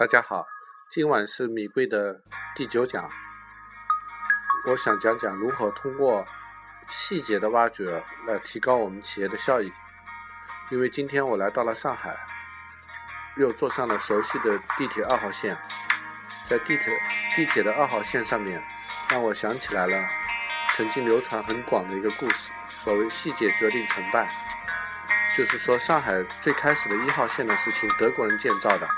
大家好，今晚是米贵的第九讲。我想讲讲如何通过细节的挖掘来提高我们企业的效益。因为今天我来到了上海，又坐上了熟悉的地铁二号线，在地铁地铁的二号线上面，让我想起来了曾经流传很广的一个故事，所谓细节决定成败。就是说，上海最开始的一号线的事情，德国人建造的。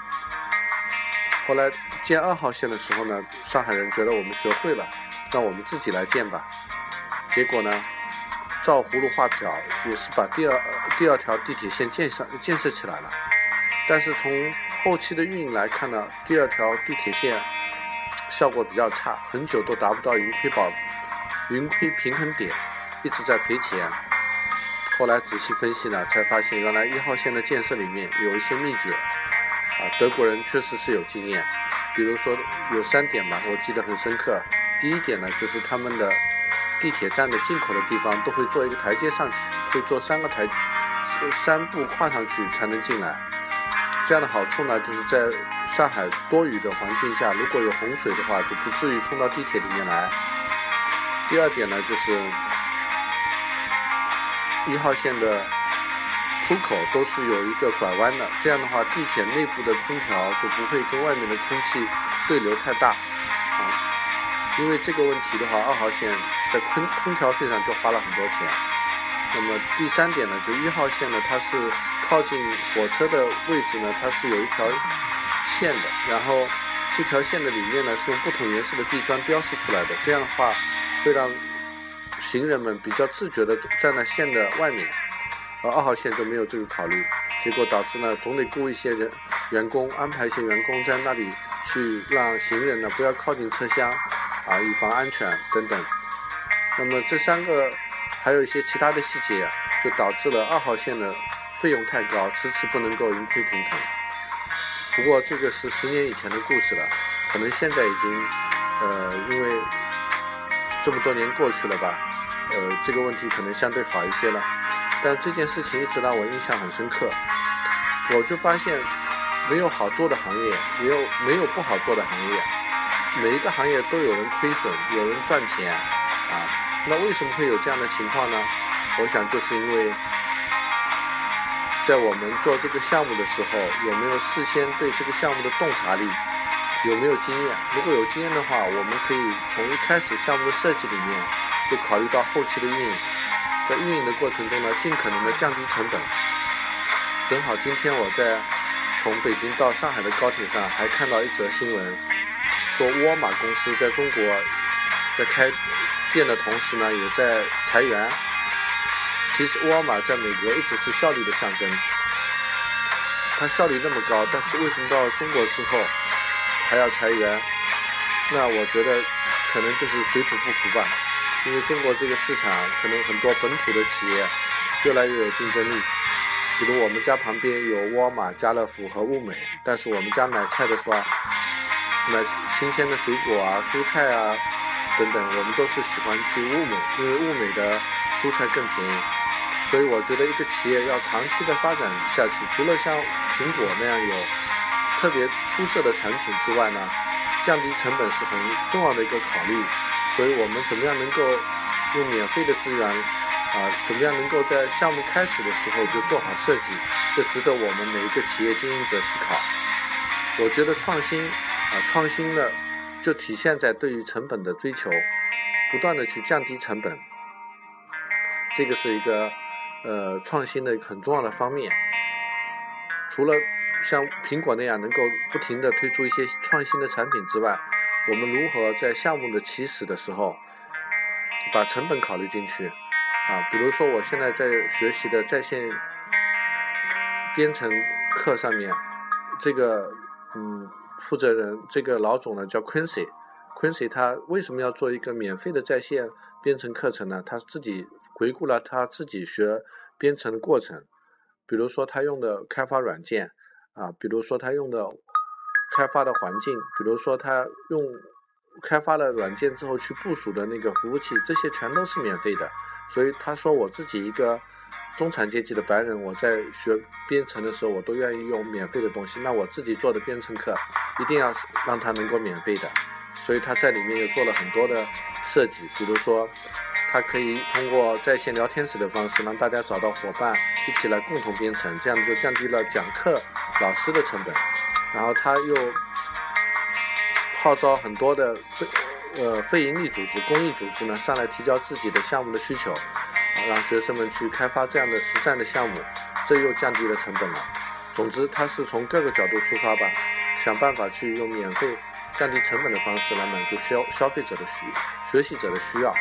后来建二号线的时候呢，上海人觉得我们学会了，让我们自己来建吧。结果呢，照葫芦画瓢，也是把第二第二条地铁线建上建设起来了。但是从后期的运营来看呢，第二条地铁线效果比较差，很久都达不到盈亏保盈亏平衡点，一直在赔钱。后来仔细分析呢，才发现原来一号线的建设里面有一些秘诀。啊，德国人确实是有经验，比如说有三点吧，我记得很深刻。第一点呢，就是他们的地铁站的进口的地方都会做一个台阶上去，会做三个台，三步跨上去才能进来。这样的好处呢，就是在上海多雨的环境下，如果有洪水的话，就不至于冲到地铁里面来。第二点呢，就是一号线的。出口都是有一个拐弯的，这样的话，地铁内部的空调就不会跟外面的空气对流太大啊。因为这个问题的话，二号线在空空调费上就花了很多钱。那么第三点呢，就一号线呢，它是靠近火车的位置呢，它是有一条线的，然后这条线的里面呢是用不同颜色的地砖标示出来的，这样的话会让行人们比较自觉地站在线的外面。而二号线就没有这个考虑，结果导致呢，总得雇一些人员工，安排一些员工在那里去让行人呢不要靠近车厢，啊，以防安全等等。那么这三个还有一些其他的细节，就导致了二号线的费用太高，迟迟不能够盈亏平衡。不过这个是十年以前的故事了，可能现在已经，呃，因为这么多年过去了吧，呃，这个问题可能相对好一些了。但这件事情一直让我印象很深刻，我就发现没有好做的行业，也有没有不好做的行业，每一个行业都有人亏损，有人赚钱，啊，那为什么会有这样的情况呢？我想就是因为，在我们做这个项目的时候，有没有事先对这个项目的洞察力，有没有经验？如果有经验的话，我们可以从一开始项目的设计里面就考虑到后期的运营。在运营的过程中呢，尽可能的降低成本。正好今天我在从北京到上海的高铁上，还看到一则新闻，说沃尔玛公司在中国在开店的同时呢，也在裁员。其实沃尔玛在美国一直是效率的象征，它效率那么高，但是为什么到中国之后还要裁员？那我觉得可能就是水土不服吧。因为中国这个市场，可能很多本土的企业越来越有竞争力。比如我们家旁边有沃尔玛、家乐福和物美，但是我们家买菜的时候，买新鲜的水果啊、蔬菜啊等等，我们都是喜欢去物美，因为物美的蔬菜更便宜。所以我觉得一个企业要长期的发展下去，除了像苹果那样有特别出色的产品之外呢，降低成本是很重要的一个考虑。所以我们怎么样能够用免费的资源啊？怎么样能够在项目开始的时候就做好设计？这值得我们每一个企业经营者思考。我觉得创新啊，创新呢就体现在对于成本的追求，不断的去降低成本。这个是一个呃创新的很重要的方面。除了像苹果那样能够不停的推出一些创新的产品之外，我们如何在项目的起始的时候把成本考虑进去啊？比如说，我现在在学习的在线编程课上面，这个嗯，负责人这个老总呢叫 Quincy，Quincy 他为什么要做一个免费的在线编程课程呢？他自己回顾了他自己学编程的过程，比如说他用的开发软件啊，比如说他用的。开发的环境，比如说他用开发了软件之后去部署的那个服务器，这些全都是免费的。所以他说我自己一个中产阶级的白人，我在学编程的时候，我都愿意用免费的东西。那我自己做的编程课，一定要让它能够免费的。所以他在里面又做了很多的设计，比如说，他可以通过在线聊天室的方式，让大家找到伙伴，一起来共同编程，这样就降低了讲课老师的成本。然后他又号召很多的非呃非营利组织、公益组织呢上来提交自己的项目的需求，啊，让学生们去开发这样的实战的项目，这又降低了成本了。总之，他是从各个角度出发吧，想办法去用免费。降低成本的方式来满足消消费者的需学习者的需要，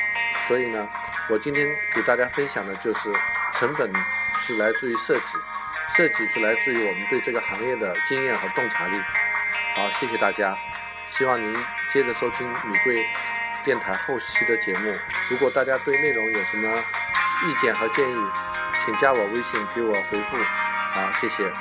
所以呢，我今天给大家分享的就是成本是来自于设计，设计是来自于我们对这个行业的经验和洞察力。好，谢谢大家，希望您接着收听米贵电台后期的节目。如果大家对内容有什么意见和建议，请加我微信给我回复。好，谢谢。